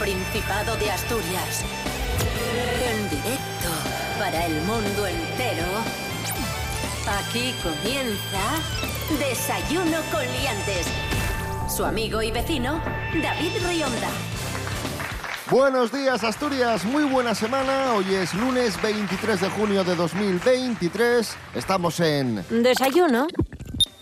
Principado de Asturias. En directo para el mundo entero. Aquí comienza Desayuno con Liantes. Su amigo y vecino, David Rionda. Buenos días Asturias, muy buena semana. Hoy es lunes 23 de junio de 2023. Estamos en... Desayuno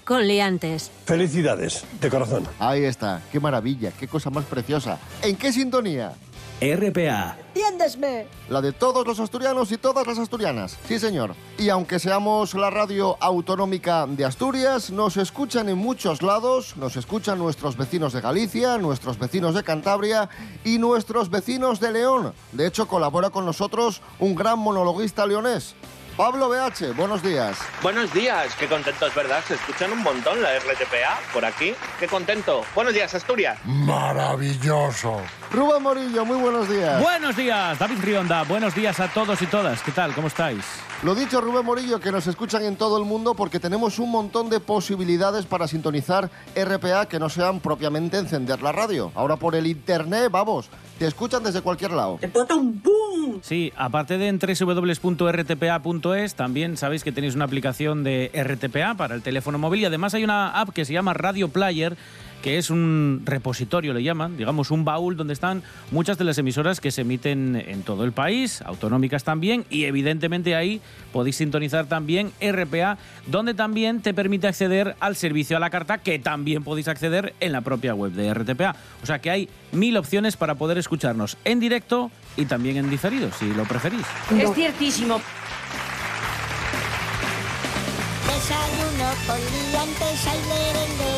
con liantes. Felicidades, de corazón. Ahí está, qué maravilla, qué cosa más preciosa. ¿En qué sintonía? RPA. ¡Entiéndesme! La de todos los asturianos y todas las asturianas. Sí, señor. Y aunque seamos la radio autonómica de Asturias, nos escuchan en muchos lados, nos escuchan nuestros vecinos de Galicia, nuestros vecinos de Cantabria y nuestros vecinos de León. De hecho, colabora con nosotros un gran monologuista leonés. Pablo BH, buenos días. Buenos días, qué contento es verdad, se escuchan un montón la RTPA por aquí, qué contento. Buenos días, Asturias. Maravilloso. Rubén Morillo, muy buenos días. Buenos días, David Rionda. Buenos días a todos y todas. ¿Qué tal? ¿Cómo estáis? Lo dicho, Rubén Morillo, que nos escuchan en todo el mundo porque tenemos un montón de posibilidades para sintonizar RPA que no sean propiamente encender la radio. Ahora por el internet, vamos, te escuchan desde cualquier lado. ¡Te un boom! Sí, aparte de en www.rtpa.es, también sabéis que tenéis una aplicación de RTPA para el teléfono móvil y además hay una app que se llama Radio Player que es un repositorio, le llaman, digamos, un baúl donde están muchas de las emisoras que se emiten en todo el país, autonómicas también, y evidentemente ahí podéis sintonizar también RPA, donde también te permite acceder al servicio a la carta, que también podéis acceder en la propia web de RTPA. O sea que hay mil opciones para poder escucharnos en directo y también en diferido, si lo preferís. Es ciertísimo. Desayuno con liantes, lere.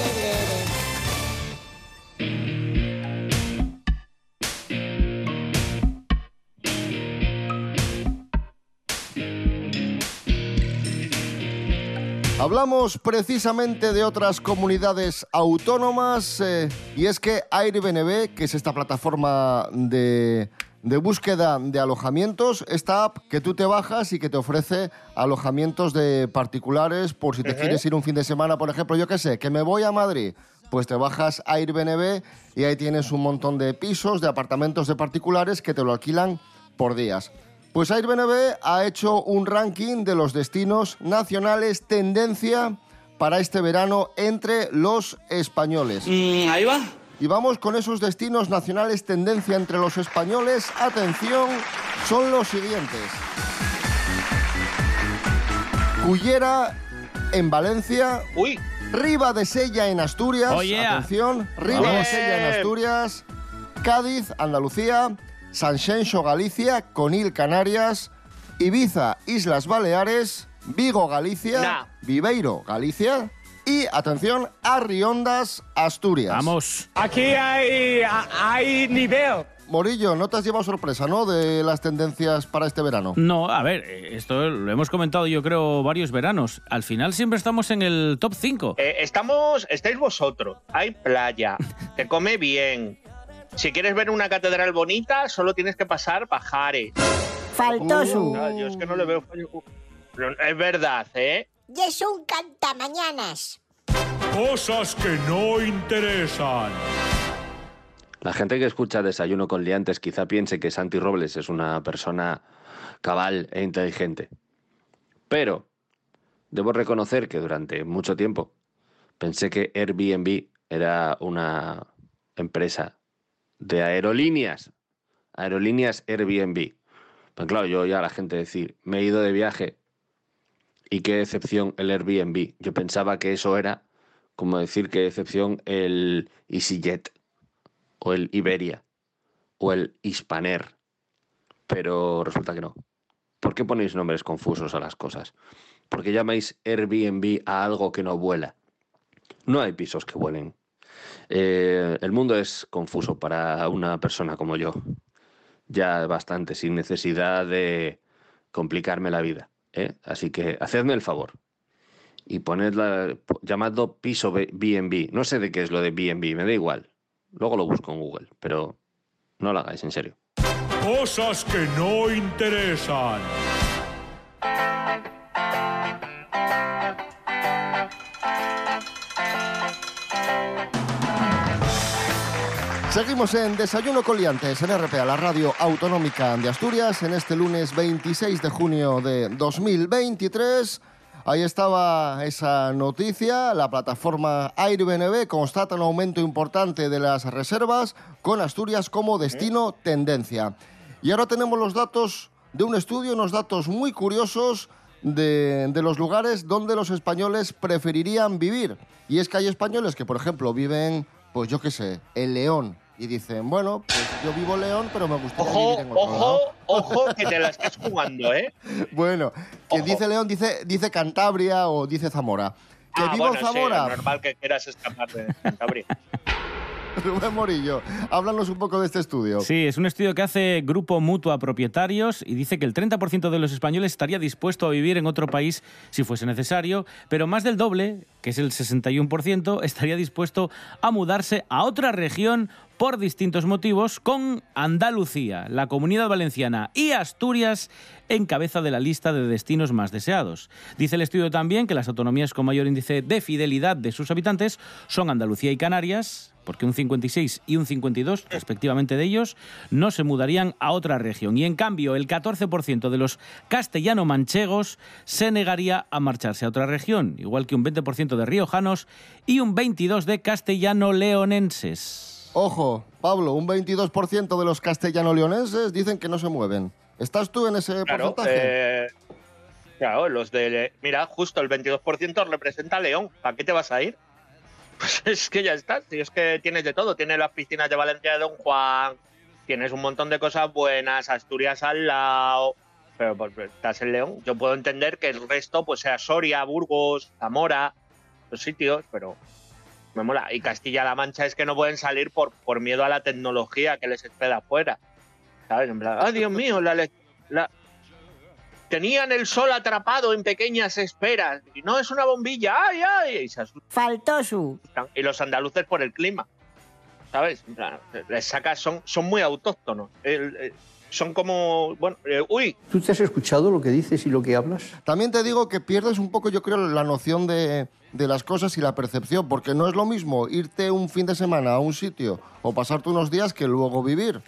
Hablamos precisamente de otras comunidades autónomas eh, y es que Airbnb, que es esta plataforma de, de búsqueda de alojamientos, esta app que tú te bajas y que te ofrece alojamientos de particulares por si te quieres ir un fin de semana, por ejemplo, yo qué sé, que me voy a Madrid, pues te bajas Airbnb y ahí tienes un montón de pisos, de apartamentos de particulares que te lo alquilan por días. Pues Airbnb ha hecho un ranking de los destinos nacionales tendencia para este verano entre los españoles. ahí va. Y vamos con esos destinos nacionales tendencia entre los españoles. Atención, son los siguientes. Cullera en Valencia, Uy, Riva de Sella en Asturias. Oh, yeah. Atención, Riva de. Sella en Asturias. Cádiz, Andalucía. Sanxenxo, Galicia. Conil, Canarias. Ibiza, Islas Baleares. Vigo, Galicia. Nah. Viveiro, Galicia. Y, atención, Arriondas, Asturias. Vamos. Aquí hay, hay nivel. Morillo, no te has llevado sorpresa, ¿no? De las tendencias para este verano. No, a ver, esto lo hemos comentado yo creo varios veranos. Al final siempre estamos en el top 5. eh, estamos, estáis vosotros, hay playa, te come bien. Si quieres ver una catedral bonita, solo tienes que pasar Pajares. Faltoso. Ah, yo es que no le veo fallo. Pero Es verdad, ¿eh? Y es un cantamañanas. Cosas que no interesan. La gente que escucha Desayuno con Liantes quizá piense que Santi Robles es una persona cabal e inteligente. Pero debo reconocer que durante mucho tiempo pensé que Airbnb era una empresa de aerolíneas. Aerolíneas Airbnb. Pues claro, yo ya a la gente decir, me he ido de viaje y qué decepción el Airbnb. Yo pensaba que eso era como decir qué decepción el EasyJet o el Iberia o el Hispaner. Pero resulta que no. ¿Por qué ponéis nombres confusos a las cosas? ¿Por qué llamáis Airbnb a algo que no vuela? No hay pisos que vuelen. Eh, el mundo es confuso para una persona como yo. Ya bastante, sin necesidad de complicarme la vida. ¿eh? Así que hacedme el favor. Y ponedla, po- llamadlo piso B- B&B. No sé de qué es lo de B&B, me da igual. Luego lo busco en Google, pero no lo hagáis en serio. Cosas que no interesan. Seguimos en Desayuno con Liantes en RPA, la radio autonómica de Asturias, en este lunes 26 de junio de 2023. Ahí estaba esa noticia. La plataforma Airbnb constata un aumento importante de las reservas con Asturias como destino tendencia. Y ahora tenemos los datos de un estudio, unos datos muy curiosos de, de los lugares donde los españoles preferirían vivir. Y es que hay españoles que, por ejemplo, viven, pues yo qué sé, en León. Y dicen, bueno, pues yo vivo León, pero me gustaría Ojo, vivir en otro ojo, lado. ojo, que te la estás jugando, ¿eh? Bueno, que Ojo. dice León, dice, dice Cantabria o dice Zamora. Que Ah, vivo bueno, en Zamora. Sí, normal que quieras escapar de Cantabria. Rubén Morillo, háblanos un poco de este estudio. Sí, es un estudio que hace Grupo Mutua Propietarios y dice que el 30% de los españoles estaría dispuesto a vivir en otro país si fuese necesario, pero más del doble, que es el 61%, estaría dispuesto a mudarse a otra región por distintos motivos, con Andalucía, la Comunidad Valenciana y Asturias en cabeza de la lista de destinos más deseados. Dice el estudio también que las autonomías con mayor índice de fidelidad de sus habitantes son Andalucía y Canarias, porque un 56 y un 52, respectivamente de ellos, no se mudarían a otra región. Y en cambio, el 14% de los castellano-manchegos se negaría a marcharse a otra región, igual que un 20% de riojanos y un 22% de castellano-leonenses. Ojo, Pablo, un 22% de los castellano-leonenses dicen que no se mueven. ¿Estás tú en ese Claro, porcentaje? eh, claro, los de. Mira, justo el 22% representa a León. ¿Para qué te vas a ir? Pues es que ya estás. Si es que tienes de todo. Tienes las piscinas de Valencia de Don Juan, tienes un montón de cosas buenas, Asturias al lado. Pero pues, estás en León. Yo puedo entender que el resto pues sea Soria, Burgos, Zamora, los sitios, pero me mola. Y Castilla-La Mancha es que no pueden salir por, por miedo a la tecnología que les espera afuera. ¿Sabes? En plan, ¡ay, Dios mío! La, la- Tenían el sol atrapado en pequeñas esferas. Y no es una bombilla. ¡Ay, ay! Y, se asustan. Faltó su. Y los andaluces por el clima. ¿Sabes? Les sacas, son, son muy autóctonos. El- eh, son como. Bueno, eh, uy, ¿Tú te has escuchado lo que dices y lo que hablas? También te digo que pierdes un poco, yo creo, la noción de, de las cosas y la percepción, porque no es lo mismo irte un fin de semana a un sitio o pasarte unos días que luego vivir.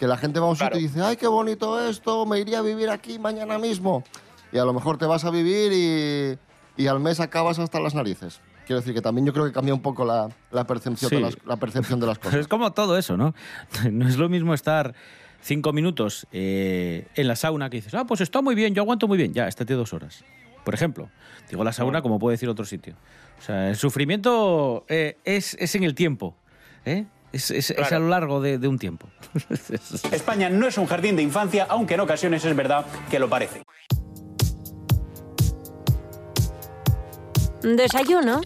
Que la gente va a un Claro. sitio y dice, ay, qué bonito esto, me iría a vivir aquí mañana mismo. Y a lo mejor te vas a vivir y, y al mes acabas hasta las narices. Quiero decir que también yo creo que cambia un poco la, la percepción, Sí. de las, la percepción de las cosas. es como todo eso, ¿no? No es lo mismo estar cinco minutos eh, en la sauna que dices, ah, pues está muy bien, yo aguanto muy bien. Ya, estate dos horas. Por ejemplo, digo la sauna como puede decir otro sitio. O sea, el sufrimiento eh, es, es en el tiempo, ¿eh? Es, es- es Claro. a lo largo de, de un tiempo. España no es un jardín de infancia, aunque en ocasiones es verdad que lo parece. Desayuno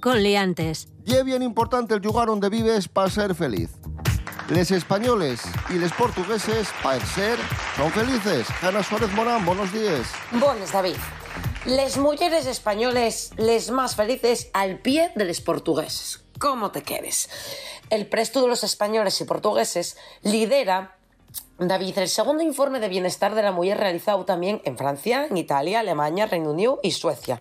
con liantes. Y es bien importante el lugar donde vives para ser feliz. Les españoles y les portugueses, para ser, son felices. Ana Suárez Morán, buenos días. Bones, David. Les mujeres españoles, les más felices al pie de los portugueses. ¿Cómo te quedes? El presto de los españoles y portugueses lidera David, el segundo informe de bienestar de la mujer realizado también en Francia, en Italia, Alemania, Reino Unido y Suecia.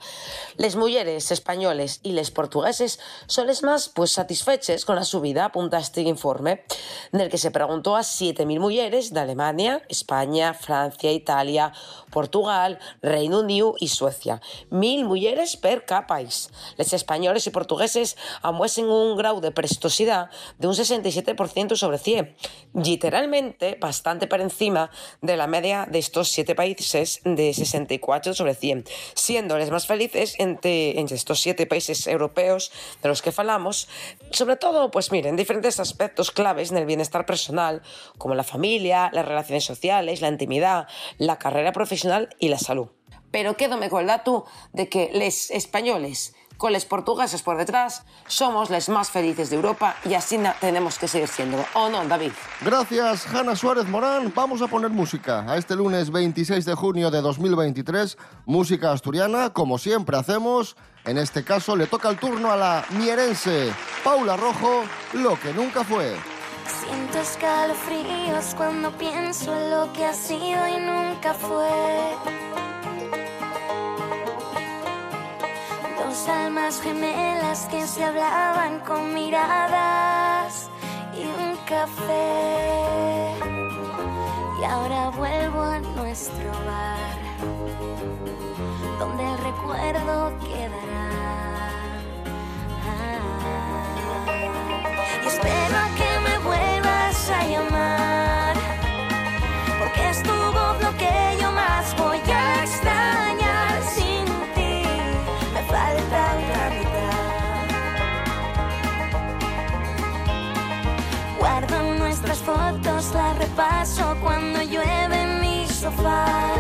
Les mujeres españoles y les portugueses son les más pues satisfeches con la subida, apunta este informe, en el que se preguntó a 7.000 mujeres de Alemania, España, Francia, Italia, Portugal, Reino Unido y Suecia. Mil mujeres per cada país. Les españoles y portugueses amuesen un grado de prestosidad de un 67% sobre 100, literalmente bastante por encima de la media de estos siete países de 64 sobre 100, siendo los más felices entre, entre estos siete países europeos de los que falamos, sobre todo, pues miren, diferentes aspectos claves en el bienestar personal, como la familia, las relaciones sociales, la intimidad, la carrera profesional y la salud. Pero quédome con el dato de que los españoles con los portugueses por detrás somos los más felices de Europa y así tenemos que seguir siendo. ¿O no, David? Gracias, Hanna Suárez Morán. Vamos a poner música a este lunes 26 de junio de 2023. Música asturiana, como siempre hacemos. En este caso le toca el turno a la mierense Paula Rojo, lo que nunca fue. Siento escalofríos cuando pienso en lo que ha sido y nunca fue. Dos almas gemelas que se hablaban con miradas y un café. Y ahora vuelvo a nuestro bar, donde el recuerdo quedará. fly.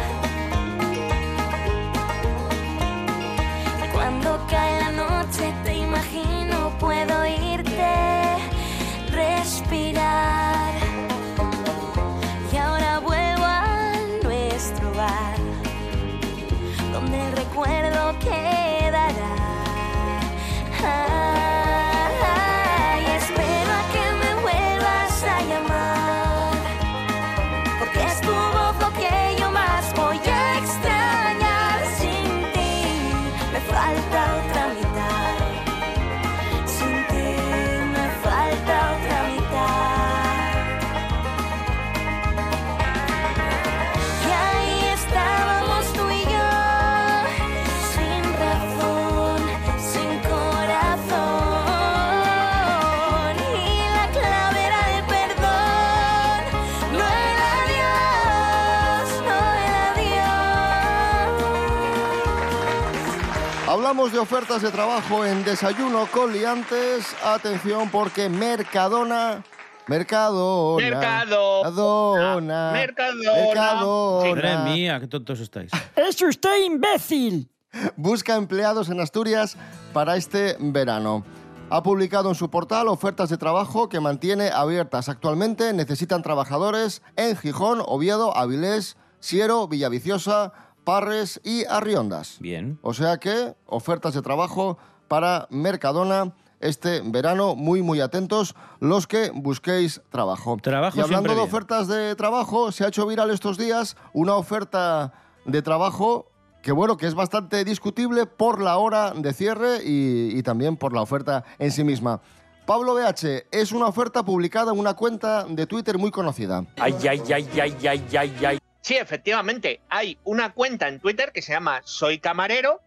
Hablamos de ofertas de trabajo en Desayuno con Liantes. Atención porque Mercadona... Mercadona... Mercadona. Mercadona... Mercadona. Mercadona. Madre mía, qué tontos estáis. ¡Es usted imbécil! Busca empleados en Asturias para este verano. Ha publicado en su portal ofertas de trabajo que mantiene abiertas. Actualmente necesitan trabajadores en Gijón, Oviedo, Avilés, Siero, Villaviciosa, Parres y Arriondas. Bien. O sea que ofertas de trabajo para Mercadona este verano. Muy, muy atentos los que busquéis trabajo. Trabajo y hablando de bien. ofertas de trabajo, se ha hecho viral estos días una oferta de trabajo que bueno, que es bastante discutible por la hora de cierre y, y también por la oferta en sí misma. Pablo BH es una oferta publicada en una cuenta de Twitter muy conocida. Ay, ay, ay, ay, ay, ay, ay. Sí, efectivamente, hay una cuenta en Twitter que se llama Soy Camarero,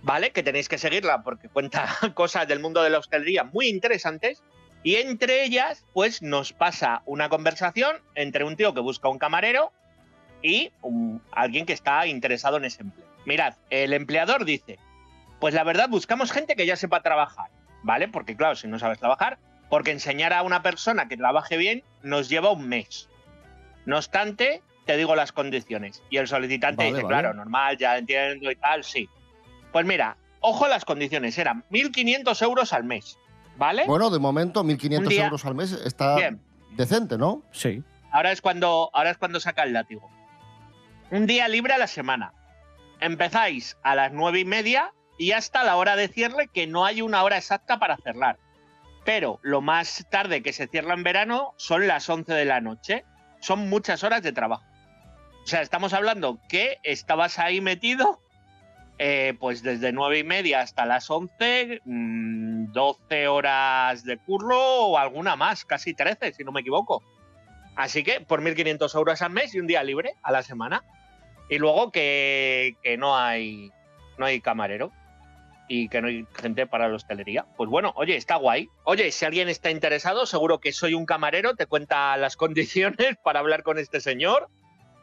¿vale? Que tenéis que seguirla porque cuenta cosas del mundo de la hostelería muy interesantes. Y entre ellas, pues nos pasa una conversación entre un tío que busca un camarero y alguien que está interesado en ese empleo. Mirad, el empleador dice, pues la verdad buscamos gente que ya sepa trabajar, ¿vale? Porque claro, si no sabes trabajar, porque enseñar a una persona que trabaje bien nos lleva un mes. No obstante, te digo las condiciones. Y el solicitante Vale, dice, vale. claro, normal, ya entiendo y tal, sí. Pues mira, ojo a las condiciones, eran 1.500 euros al mes, ¿vale? Bueno, de momento 1.500 Un día- euros al mes está Bien. decente, ¿no? Sí. Ahora es cuando, ahora es cuando saca el látigo. Un día libre a la semana. Empezáis a las nueve y media y hasta la hora de cierre, que no hay una hora exacta para cerrar. Pero lo más tarde que se cierra en verano son las 11 de la noche. Son muchas horas de trabajo. O sea, estamos hablando que estabas ahí metido, eh, pues desde nueve y media hasta las 11, mm, 12 horas de curro o alguna más, casi 13, si no me equivoco. Así que por 1.500 euros al mes y un día libre a la semana. Y luego que, que no, hay, no hay camarero y que no hay gente para la hostelería. Pues bueno, oye, está guay. Oye, si alguien está interesado, seguro que soy un camarero, te cuenta las condiciones para hablar con este señor.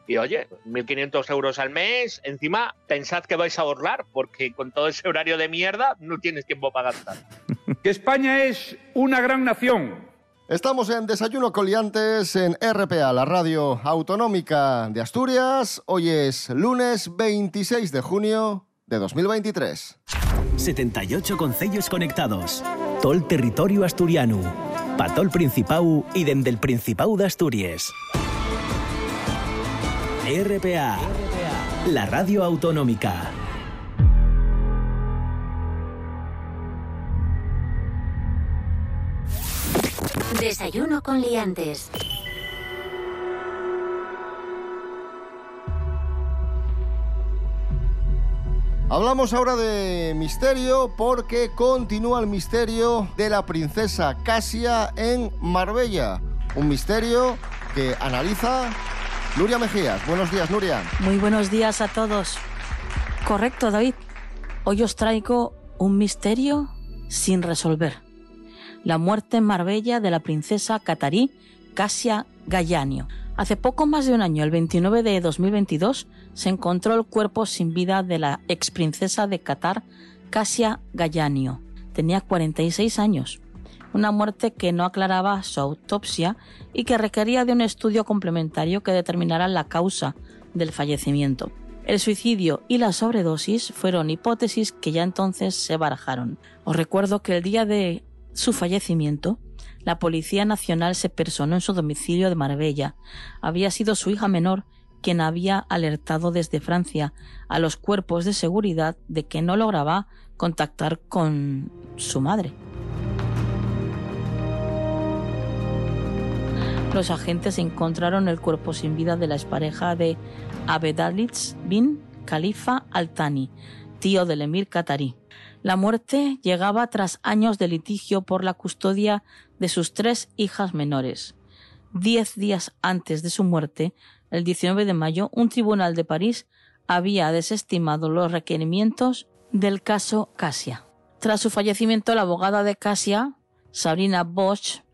Y oye, 1.500 euros al mes, encima pensad que vais a ahorrar, porque con todo ese horario de mierda no tienes tiempo para gastar. Que España es una gran nación. Estamos en Desayuno Coliantes en RPA, la radio autonómica de Asturias. Hoy es lunes 26 de junio de 2023. 78 concellos conectados. Tol territorio asturiano. Patol Principau y dende el Principau de Asturias. RPA. La radio autonómica. Desayuno con liantes. Hablamos ahora de misterio porque continúa el misterio de la princesa Casia en Marbella. Un misterio que analiza Nuria Mejías. Buenos días, Nuria. Muy buenos días a todos. Correcto, David. Hoy os traigo un misterio sin resolver. La muerte en Marbella de la princesa catarí Casia Gallanio. Hace poco más de un año, el 29 de 2022, se encontró el cuerpo sin vida de la ex princesa de Qatar, Casia Gallanio. Tenía 46 años. Una muerte que no aclaraba su autopsia y que requería de un estudio complementario que determinara la causa del fallecimiento. El suicidio y la sobredosis fueron hipótesis que ya entonces se barajaron. Os recuerdo que el día de su fallecimiento, la Policía Nacional se personó en su domicilio de Marbella. Había sido su hija menor quien había alertado desde Francia a los cuerpos de seguridad de que no lograba contactar con su madre. Los agentes encontraron el cuerpo sin vida de la expareja de Abedalitz bin Khalifa Al-Thani, tío del emir qatarí. La muerte llegaba tras años de litigio por la custodia de sus tres hijas menores. Diez días antes de su muerte, el 19 de mayo, un tribunal de París había desestimado los requerimientos del caso Casia. Tras su fallecimiento, la abogada de Casia, Sabrina Bosch,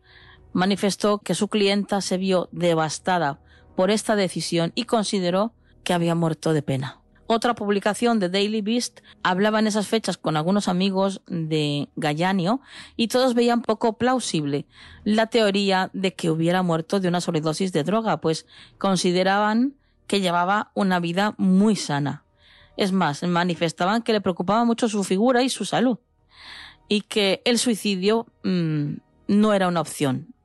manifestó que su clienta se vio devastada por esta decisión y consideró que había muerto de pena. Otra publicación de Daily Beast hablaba en esas fechas con algunos amigos de Gallanio y todos veían poco plausible la teoría de que hubiera muerto de una sobredosis de droga, pues consideraban que llevaba una vida muy sana. Es más, manifestaban que le preocupaba mucho su figura y su salud y que el suicidio mmm, no era una opción.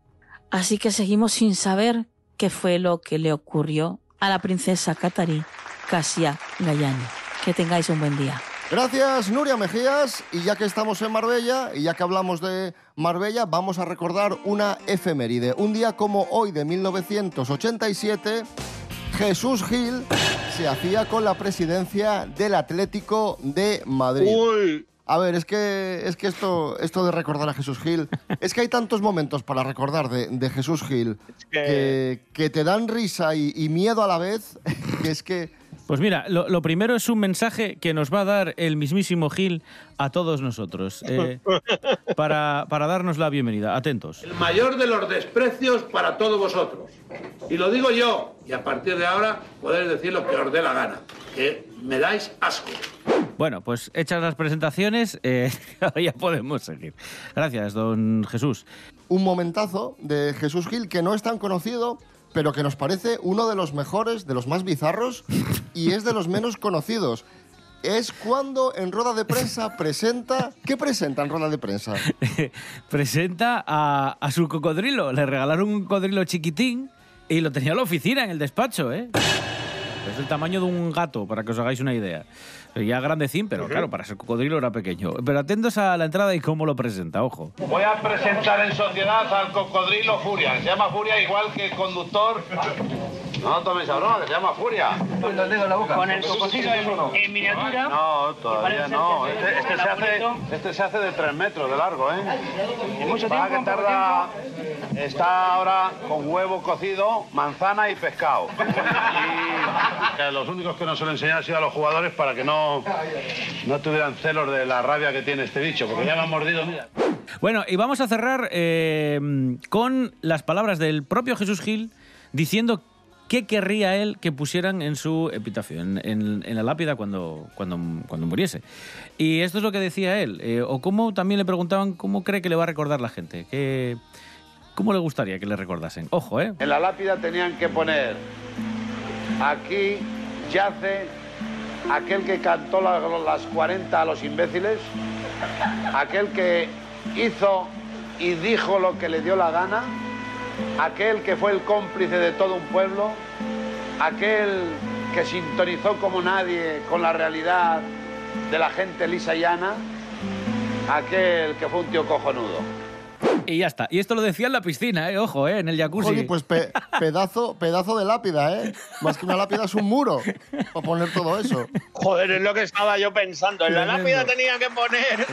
Así que seguimos sin saber qué fue lo que le ocurrió a la princesa Catarí Casia Gallani. Que tengáis un buen día. Gracias, Nuria Mejías. Y ya que estamos en Marbella, y ya que hablamos de Marbella, vamos a recordar una efeméride. Un día como hoy de 1987, Jesús Gil se hacía con la presidencia del Atlético de Madrid. Uy. A ver, es que, es que esto, esto de recordar a Jesús Gil, es que hay tantos momentos para recordar de, de Jesús Gil que, que te dan risa y, y miedo a la vez, que es que... Pues mira, lo, lo primero es un mensaje que nos va a dar el mismísimo Gil a todos nosotros, eh, para, para darnos la bienvenida. Atentos. El mayor de los desprecios para todos vosotros. Y lo digo yo, y a partir de ahora podéis decir lo que os dé la gana, que me dais asco. Bueno, pues hechas las presentaciones, eh, ahora ya podemos seguir. Gracias, don Jesús. Un momentazo de Jesús Gil que no es tan conocido, pero que nos parece uno de los mejores, de los más bizarros y es de los menos conocidos. Es cuando en rueda de prensa presenta... ¿Qué presenta en rueda de prensa? Presenta a, a su cocodrilo. Le regalaron un cocodrilo chiquitín y lo tenía en la oficina, en el despacho, ¿eh? Es del tamaño de un gato, para que os hagáis una idea. Ya grandecín, pero claro, para ser cocodrilo era pequeño. Pero atentos a la entrada y cómo lo presenta, ojo. Voy a presentar en sociedad al cocodrilo Furia. Se llama Furia igual que el conductor. No tomes a broma, que se llama Furia. Con el cocodrilo en, en miniatura. No, todavía no. Este, este el se hace, este se hace de 3 metros de largo, ¿eh? ¿En mucho tiempo? que tarda. Está ahora con huevo cocido, manzana y pescado. Y los únicos que no se lo enseñan han sido a los jugadores para que no, no tuvieran celos de la rabia que tiene este bicho, porque ya me han mordido, mira. Bueno, y vamos a cerrar eh, con las palabras del propio Jesús Gil diciendo qué querría él que pusieran en su epitafio, en, en- en la lápida cuando, cuando, cuando muriese. Y esto es lo que decía él. eh, o cómo también le preguntaban cómo cree que le va a recordar la gente. Que, ¿Cómo le gustaría que le recordasen? Ojo, ¿eh? En la lápida tenían que poner, aquí yace aquel que cantó la- las 40 a los imbéciles, aquel que hizo y dijo lo que le dio la gana, aquel que fue el cómplice de todo un pueblo, aquel que sintonizó como nadie con la realidad de la gente lisa y llana, aquel que fue un tío cojonudo. Y ya está. Y esto lo decía en la piscina, ¿eh? Ojo, ¿eh? En el jacuzzi. Jolín, pues pe- pedazo, pedazo de lápida, ¿eh? Más que una lápida es un muro para poner todo eso. Joder, es lo que estaba yo pensando. En la lápida tenía que poner.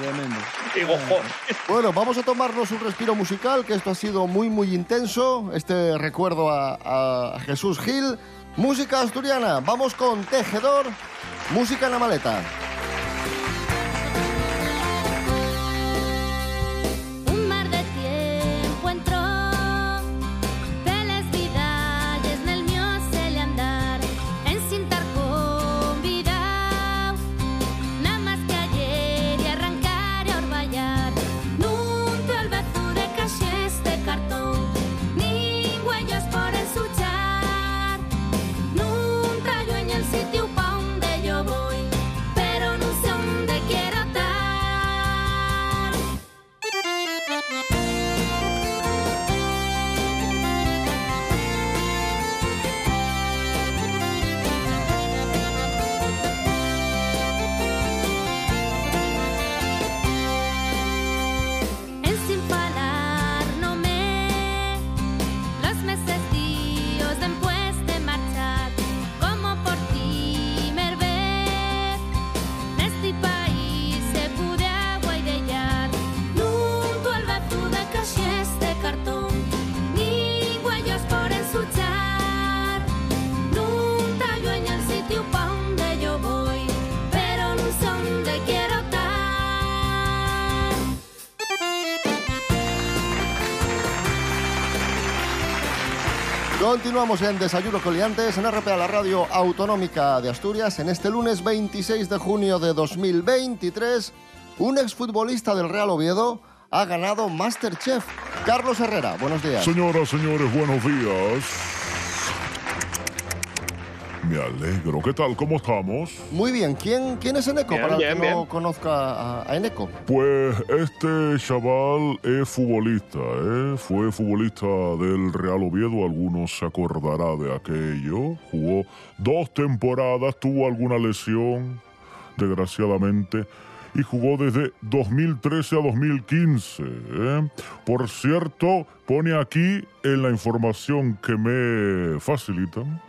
Digo, joder. Bueno, vamos a tomarnos un respiro musical, que esto ha sido muy, muy intenso. Este recuerdo a, a Jesús Gil. Música asturiana. Vamos con Tejedor. Música en la maleta. Continuamos en Desayuno Coliantes en RPA, la radio autonómica de Asturias. En este lunes 26 de junio de 2023, un exfutbolista del Real Oviedo ha ganado Masterchef. Carlos Herrera, buenos días. Señoras, señores, buenos días. Me alegro. ¿Qué tal? ¿Cómo estamos? Muy bien, ¿quién, quién es Eneco? Bien, Para el bien, que no conozca a, a Eneco. Pues este chaval es futbolista, ¿eh? Fue futbolista del Real Oviedo, algunos se acordará de aquello. Jugó dos temporadas, tuvo alguna lesión, desgraciadamente, y jugó desde 2013 a 2015. ¿eh? Por cierto, pone aquí en la información que me facilitan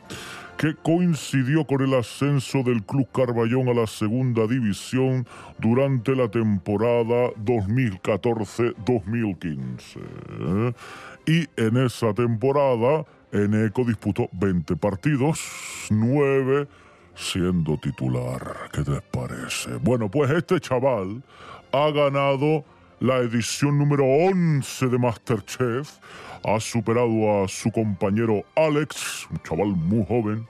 que coincidió con el ascenso del Club Carballón a la segunda división durante la temporada 2014-2015. ¿eh? Y en esa temporada, Eneco disputó 20 partidos, 9 siendo titular. ¿Qué te parece? Bueno, pues este chaval ha ganado la edición número 11 de Masterchef. Ha superado a su compañero Alex, un chaval muy joven.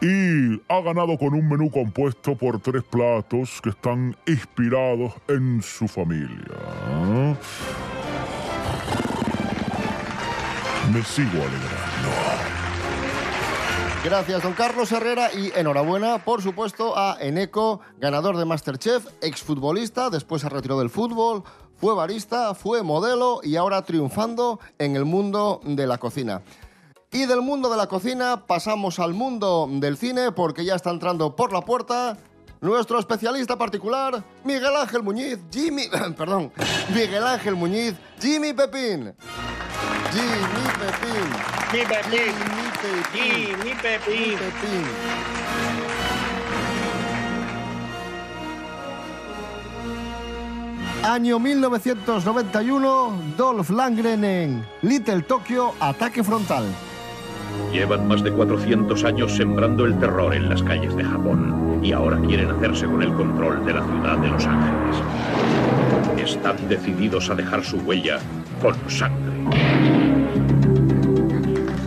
Y ha ganado con un menú compuesto por tres platos que están inspirados en su familia. Me sigo alegrando. Gracias, don Carlos Herrera, y enhorabuena, por supuesto, a Eneco, ganador de Masterchef, exfutbolista, después se retiró del fútbol, fue barista, fue modelo y ahora triunfando en el mundo de la cocina. Y del mundo de la cocina pasamos al mundo del cine porque ya está entrando por la puerta nuestro especialista particular, Miguel Ángel Muñiz, Jimmy, perdón, Miguel Ángel Muñiz, Jimmy Pepín. Jimmy Pepín. Mi Pepín. Jimmy mi Pepín. Año 1991, Dolph Lundgren en Little Tokyo, ataque frontal. Llevan más de 400 años sembrando el terror en las calles de Japón y ahora quieren hacerse con el control de la ciudad de Los Ángeles. Están decididos a dejar su huella con sangre.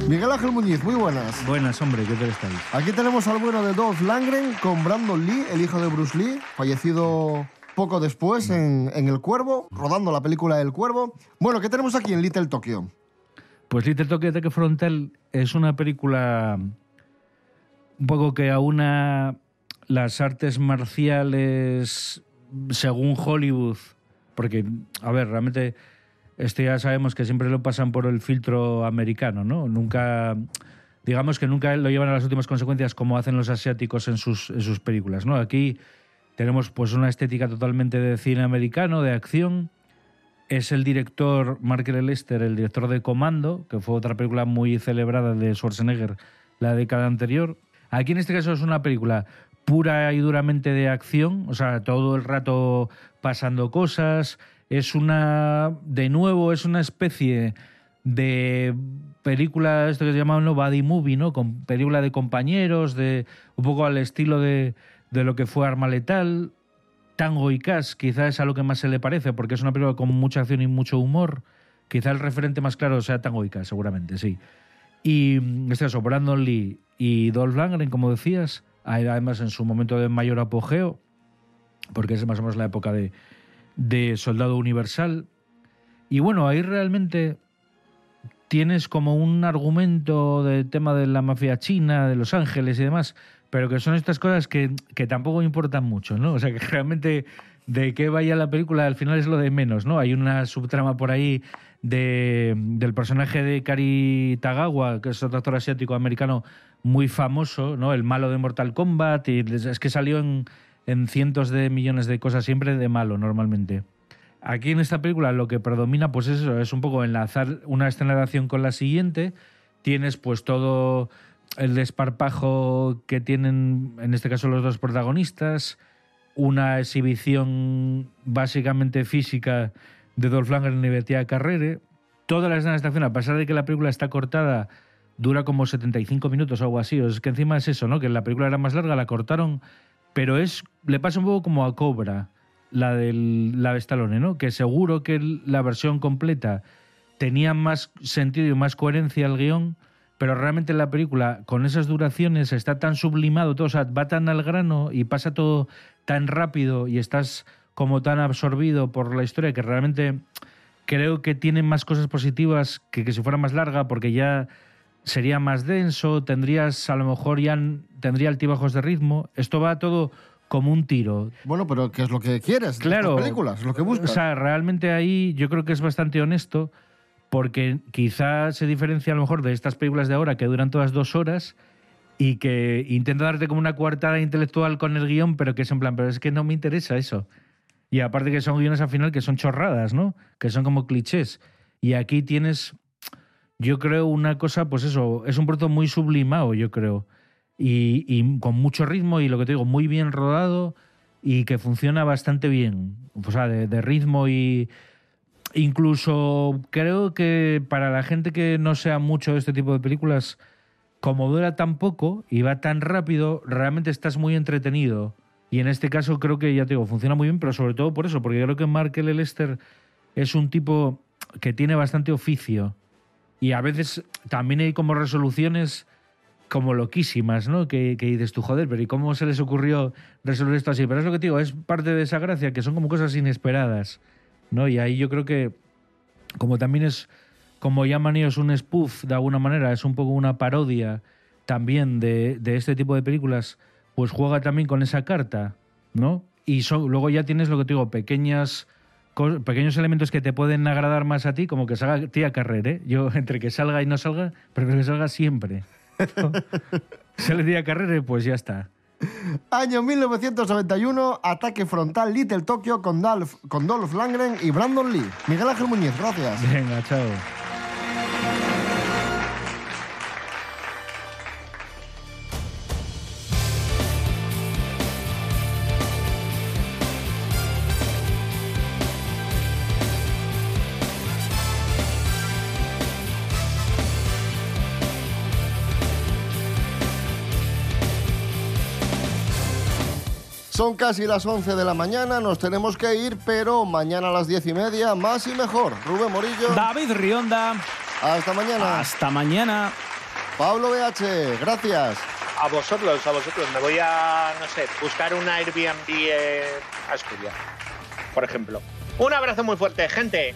Miguel Ángel Muñiz, muy buenas. Buenas, hombre, ¿qué tal estáis? Aquí tenemos al bueno de Dolph Lundgren con Brandon Lee, el hijo de Bruce Lee, fallecido poco después en, en El Cuervo, rodando la película El Cuervo. Bueno, ¿qué tenemos aquí en Little Tokyo? Pues Little Tokyo Ataque Frontal es una película un poco que aúna las artes marciales según Hollywood, porque, a ver, realmente esto ya sabemos que siempre lo pasan por el filtro americano, ¿no? Nunca, digamos que nunca lo llevan a las últimas consecuencias como hacen los asiáticos en sus, en sus películas, ¿no? Aquí tenemos pues una estética totalmente de cine americano, de acción, es el director Mark Lester, el director de Comando, que fue otra película muy celebrada de Schwarzenegger la década anterior. Aquí en este caso es una película pura y duramente de acción, o sea, todo el rato pasando cosas. Es una, de nuevo, es una especie de película, esto que se llama ¿no? buddy movie, ¿no? Con película de compañeros, de un poco al estilo de, de lo que fue Arma Letal. Tango y Cash quizás es a lo que más se le parece, porque es una película con mucha acción y mucho humor. Quizá el referente más claro sea Tango y Cash, seguramente, sí. Y en este caso, Brandon Lee y Dolph Lundgren, como decías, además en su momento de mayor apogeo, porque es más o menos la época de, de Soldado Universal. Y bueno, ahí realmente tienes como un argumento del tema de la mafia china, de Los Ángeles y demás, pero que son estas cosas que, que tampoco importan mucho, ¿no? O sea, que realmente de qué vaya la película al final es lo de menos, ¿no? Hay una subtrama por ahí de, del personaje de Kari Tagawa, que es otro actor asiático americano muy famoso, ¿no? El malo de Mortal Kombat, y es que salió en, en cientos de millones de cosas, siempre de malo normalmente. Aquí en esta película lo que predomina pues es eso, es un poco enlazar una escena de acción con la siguiente. Tienes pues todo el desparpajo que tienen en este caso los dos protagonistas, una exhibición básicamente física de Dolph Lundgren y Betty Carrere. Todas las escenas de a pesar de que la película está cortada, dura como 75 minutos o algo así. O es que encima es eso, ¿no? Que la película era más larga, la cortaron, pero es le pasa un poco como a Cobra la del la de Stallone, ¿no? Que seguro que la versión completa tenía más sentido y más coherencia al guion, pero realmente la película, con esas duraciones, está tan sublimado, todo, o sea, va tan al grano y pasa todo tan rápido y estás como tan absorbido por la historia que realmente creo que tiene más cosas positivas que que si fuera más larga, porque ya sería más denso, tendrías a lo mejor ya tendría altibajos de ritmo. Esto va todo como un tiro. Bueno, pero ¿qué es lo que quieres? de Claro. estas películas, lo que buscas. O sea, realmente ahí yo creo que es bastante honesto porque quizás se diferencia a lo mejor de estas películas de ahora que duran todas dos horas y que intenta darte como una coartada intelectual con el guion, pero que es en plan, pero es que no me interesa eso. Y aparte que son guiones al final que son chorradas, ¿no? Que son como clichés. Y aquí tienes, yo creo, una cosa, pues eso, es un producto muy sublimado, yo creo. Y, con mucho ritmo y lo que te digo, muy bien rodado y que funciona bastante bien. O sea, de ritmo y, Incluso creo que para la gente que no sea mucho de este tipo de películas, como dura tan poco y va tan rápido, realmente estás muy entretenido. Y en este caso creo que, ya te digo, funciona muy bien, pero sobre todo por eso, porque creo que Mark L. Lester es un tipo que tiene bastante oficio. Y a veces también hay como resoluciones como loquísimas, ¿no? Que, que dices tú, joder, pero ¿y cómo se les ocurrió resolver esto así? Pero es lo que te digo, es parte de esa gracia, que son como cosas inesperadas, ¿no? Y ahí yo creo que, como también es, como llaman ellos, un spoof, de alguna manera, es un poco una parodia también de, de este tipo de películas, pues juega también con esa carta, ¿no? Y luego ya tienes lo que te digo, pequeñas pequeños elementos que te pueden agradar más a ti, como que salga tía Carrere. Yo, entre que salga y no salga, prefiero que salga siempre. Sale tía Carrere, pues ya está. Año 1991, ataque frontal Little Tokyo con Dolph, con Dolph Lundgren y Brandon Lee. Miguel Ángel Muñiz, gracias. Venga, chao. Son casi las 11 de la mañana, nos tenemos que ir, pero mañana a las 10 y media, más y mejor. Rubén Morillo. David Rionda. Hasta mañana. Hasta mañana. Pablo BH, gracias. A vosotros, a vosotros. Me voy a, no sé, buscar un Airbnb en Asturias, por ejemplo. Un abrazo muy fuerte, gente.